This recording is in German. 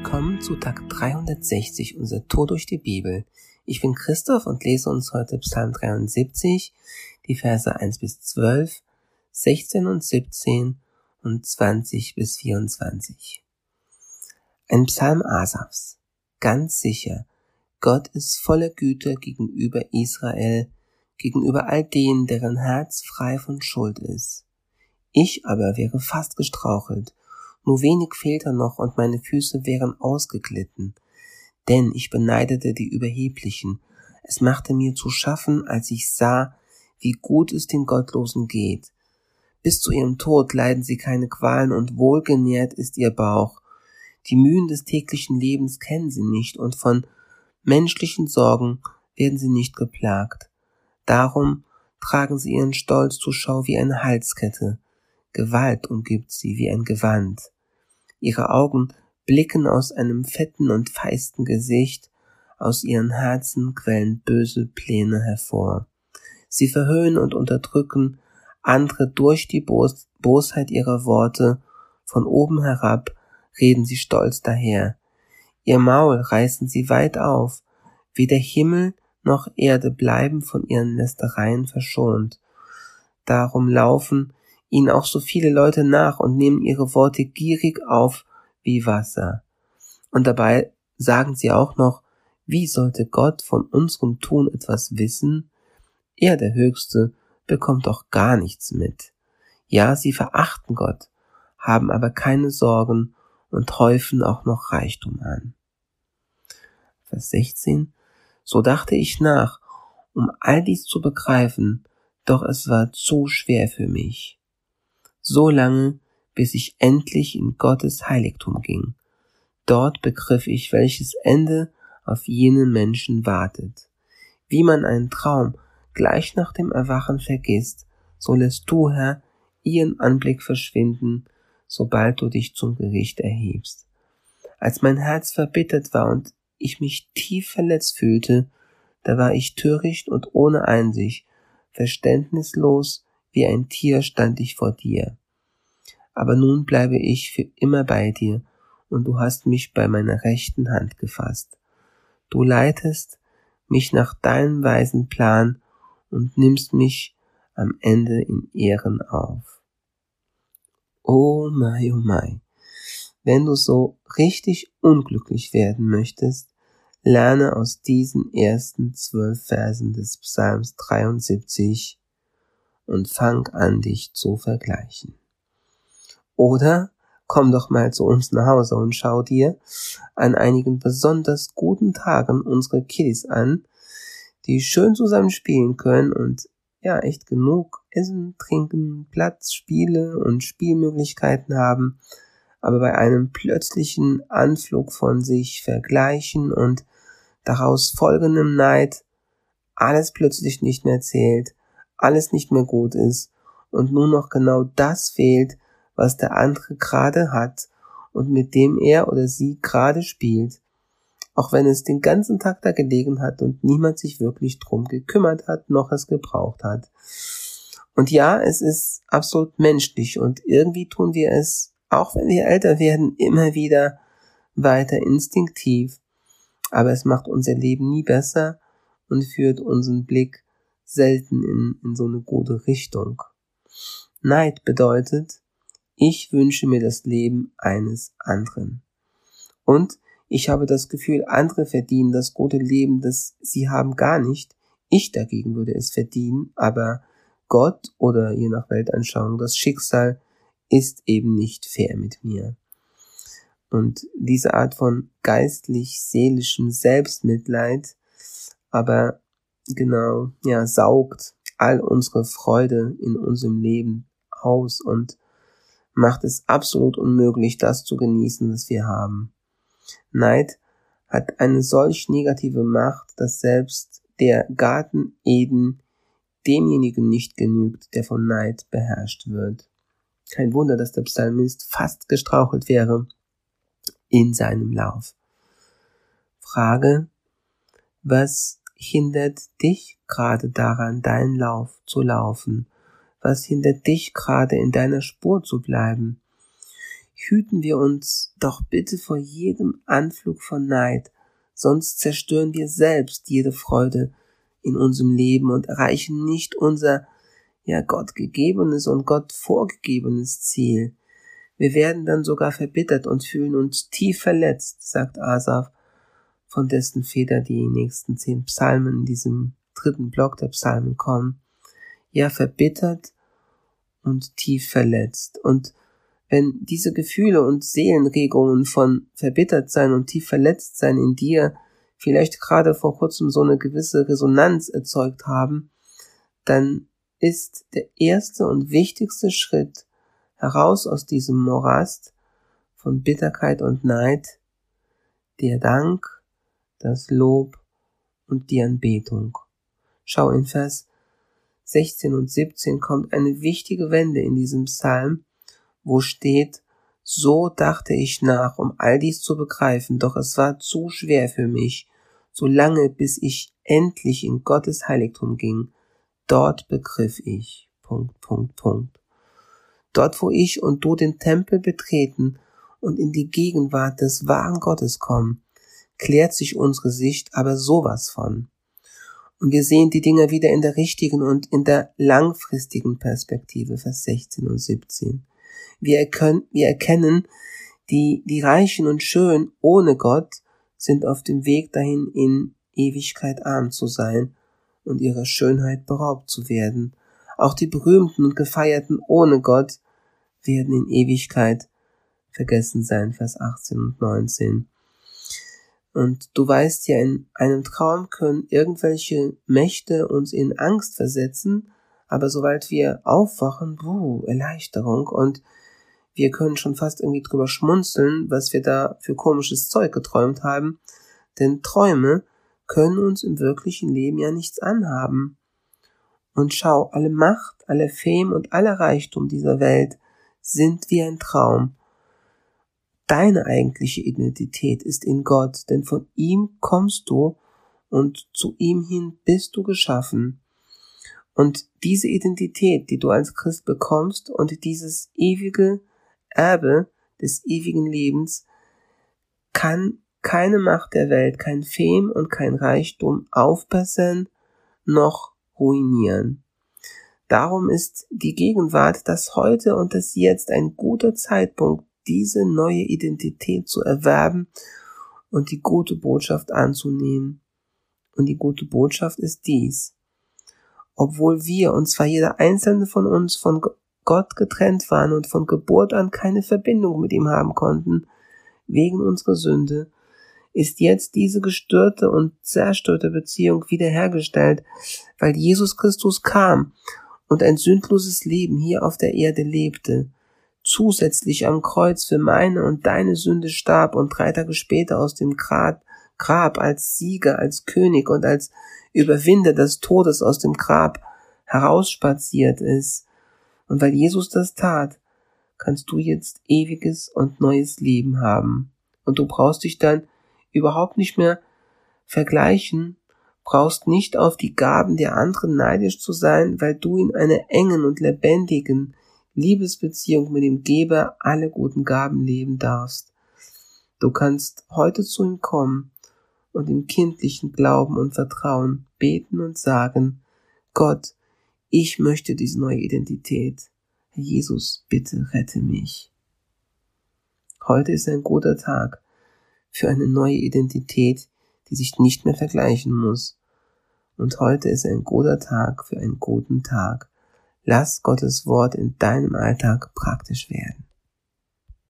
Willkommen zu Tag 360 unser Tour durch die Bibel. Ich bin Christoph und lese uns heute Psalm 73, die Verse 1 bis 12, 16 und 17 und 20 bis 24. Ein Psalm Asafs. Ganz sicher, Gott ist voller Güte gegenüber Israel, gegenüber all denen, deren Herz frei von Schuld ist. Ich aber wäre fast gestrauchelt, nur wenig fehlte noch und meine Füße wären ausgeglitten. Denn ich beneidete die Überheblichen. Es machte mir zu schaffen, als ich sah, wie gut es den Gottlosen geht. Bis zu ihrem Tod leiden sie keine Qualen und wohlgenährt ist ihr Bauch. Die Mühen des täglichen Lebens kennen sie nicht und von menschlichen Sorgen werden sie nicht geplagt. Darum tragen sie ihren Stolz zur Schau wie eine Halskette. Gewalt umgibt sie wie ein Gewand. Ihre Augen blicken aus einem fetten und feisten Gesicht, aus ihren Herzen quellen böse Pläne hervor. Sie verhöhnen und unterdrücken andere durch die Bos Bosheit ihrer Worte, von oben herab reden sie stolz daher. Ihr Maul reißen sie weit auf, weder Himmel noch Erde bleiben von ihren Lästereien verschont. Darum laufen ihnen auch so viele Leute nach und nehmen ihre Worte gierig auf wie Wasser. Und dabei sagen sie auch noch, wie sollte Gott von unserem Tun etwas wissen? Er, der Höchste, bekommt doch gar nichts mit. Ja, sie verachten Gott, haben aber keine Sorgen und häufen auch noch Reichtum an. Vers 16. So dachte ich nach, um all dies zu begreifen, doch es war zu schwer für mich so lange, bis ich endlich in Gottes Heiligtum ging. Dort begriff ich, welches Ende auf jenen Menschen wartet. Wie man einen Traum gleich nach dem Erwachen vergisst, so lässt du, Herr, ihren Anblick verschwinden, sobald du dich zum Gericht erhebst. Als mein Herz verbittert war und ich mich tief verletzt fühlte, da war ich töricht und ohne Einsicht, verständnislos wie ein Tier stand ich vor dir. Aber nun bleibe ich für immer bei dir, und du hast mich bei meiner rechten Hand gefasst. Du leitest mich nach deinem weisen Plan und nimmst mich am Ende in Ehren auf. Oh mein, oh mein. Wenn du so richtig unglücklich werden möchtest, lerne aus diesen ersten zwölf Versen des Psalms 73 und fang an, dich zu vergleichen. Oder komm doch mal zu uns nach Hause und schau dir an einigen besonders guten Tagen unsere Kiddies an, die schön zusammen spielen können und ja, echt genug Essen, Trinken, Platz, Spiele und Spielmöglichkeiten haben, aber bei einem plötzlichen Anflug von sich vergleichen und daraus folgendem Neid alles plötzlich nicht mehr zählt alles nicht mehr gut ist und nur noch genau das fehlt, was der andere gerade hat und mit dem er oder sie gerade spielt, auch wenn es den ganzen Tag da gelegen hat und niemand sich wirklich drum gekümmert hat, noch es gebraucht hat. Und ja, es ist absolut menschlich und irgendwie tun wir es, auch wenn wir älter werden, immer wieder weiter instinktiv. Aber es macht unser Leben nie besser und führt unseren Blick selten in, in so eine gute Richtung. Neid bedeutet, ich wünsche mir das Leben eines anderen. Und ich habe das Gefühl, andere verdienen das gute Leben, das sie haben gar nicht. Ich dagegen würde es verdienen, aber Gott oder je nach Weltanschauung das Schicksal ist eben nicht fair mit mir. Und diese Art von geistlich-seelischem Selbstmitleid, aber genau, ja, saugt all unsere Freude in unserem Leben aus und macht es absolut unmöglich, das zu genießen, was wir haben. Neid hat eine solch negative Macht, dass selbst der Garten Eden demjenigen nicht genügt, der von Neid beherrscht wird. Kein Wunder, dass der Psalmist fast gestrauchelt wäre in seinem Lauf. Frage, was hindert dich gerade daran, deinen Lauf zu laufen? Was hindert dich gerade in deiner Spur zu bleiben? hüten wir uns doch bitte vor jedem Anflug von Neid, sonst zerstören wir selbst jede Freude in unserem Leben und erreichen nicht unser ja Gott gegebenes und Gott vorgegebenes Ziel. Wir werden dann sogar verbittert und fühlen uns tief verletzt, sagt Asaf, von dessen Feder die nächsten zehn Psalmen in diesem dritten Block der Psalmen kommen. Ja, verbittert und tief verletzt. Und wenn diese Gefühle und Seelenregungen von verbittert sein und tief verletzt sein in dir vielleicht gerade vor kurzem so eine gewisse Resonanz erzeugt haben, dann ist der erste und wichtigste Schritt heraus aus diesem Morast von Bitterkeit und Neid der Dank, das Lob und die Anbetung. Schau in Vers 16 und 17 kommt eine wichtige Wende in diesem Psalm, wo steht, so dachte ich nach, um all dies zu begreifen, doch es war zu schwer für mich, so lange bis ich endlich in Gottes Heiligtum ging. Dort begriff ich. Punkt, Punkt, Punkt. Dort, wo ich und du den Tempel betreten und in die Gegenwart des wahren Gottes kommen, klärt sich unsere Sicht aber sowas von. Und wir sehen die Dinge wieder in der richtigen und in der langfristigen Perspektive, Vers 16 und 17. Wir, erkennen, wir erkennen, die, die Reichen und Schön ohne Gott sind auf dem Weg dahin, in Ewigkeit arm zu sein und ihrer Schönheit beraubt zu werden. Auch die berühmten und gefeierten ohne Gott werden in Ewigkeit vergessen sein, Vers 18 und 19. Und du weißt ja, in einem Traum können irgendwelche Mächte uns in Angst versetzen, aber sobald wir aufwachen, buh, Erleichterung und wir können schon fast irgendwie drüber schmunzeln, was wir da für komisches Zeug geträumt haben, denn Träume können uns im wirklichen Leben ja nichts anhaben. Und schau, alle Macht, alle Fame und aller Reichtum dieser Welt sind wie ein Traum. Deine eigentliche Identität ist in Gott, denn von ihm kommst du und zu ihm hin bist du geschaffen. Und diese Identität, die du als Christ bekommst und dieses ewige Erbe des ewigen Lebens kann keine Macht der Welt, kein Fame und kein Reichtum aufbessern noch ruinieren. Darum ist die Gegenwart, das Heute und das Jetzt ein guter Zeitpunkt, diese neue Identität zu erwerben und die gute Botschaft anzunehmen. Und die gute Botschaft ist dies. Obwohl wir, und zwar jeder einzelne von uns, von Gott getrennt waren und von Geburt an keine Verbindung mit ihm haben konnten, wegen unserer Sünde, ist jetzt diese gestörte und zerstörte Beziehung wiederhergestellt, weil Jesus Christus kam und ein sündloses Leben hier auf der Erde lebte, zusätzlich am Kreuz für meine und deine Sünde starb und drei Tage später aus dem Grab, als Sieger, als König und als Überwinder des Todes aus dem Grab herausspaziert ist, und weil Jesus das tat, kannst du jetzt ewiges und neues Leben haben. Und du brauchst dich dann überhaupt nicht mehr vergleichen, brauchst nicht auf die Gaben der anderen neidisch zu sein, weil du in einer engen und lebendigen Liebesbeziehung mit dem Geber alle guten Gaben leben darfst. Du kannst heute zu ihm kommen und im kindlichen Glauben und Vertrauen beten und sagen, Gott, ich möchte diese neue Identität. Herr Jesus, bitte rette mich. Heute ist ein guter Tag für eine neue Identität, die sich nicht mehr vergleichen muss. Und heute ist ein guter Tag für einen guten Tag. Lass Gottes Wort in deinem Alltag praktisch werden.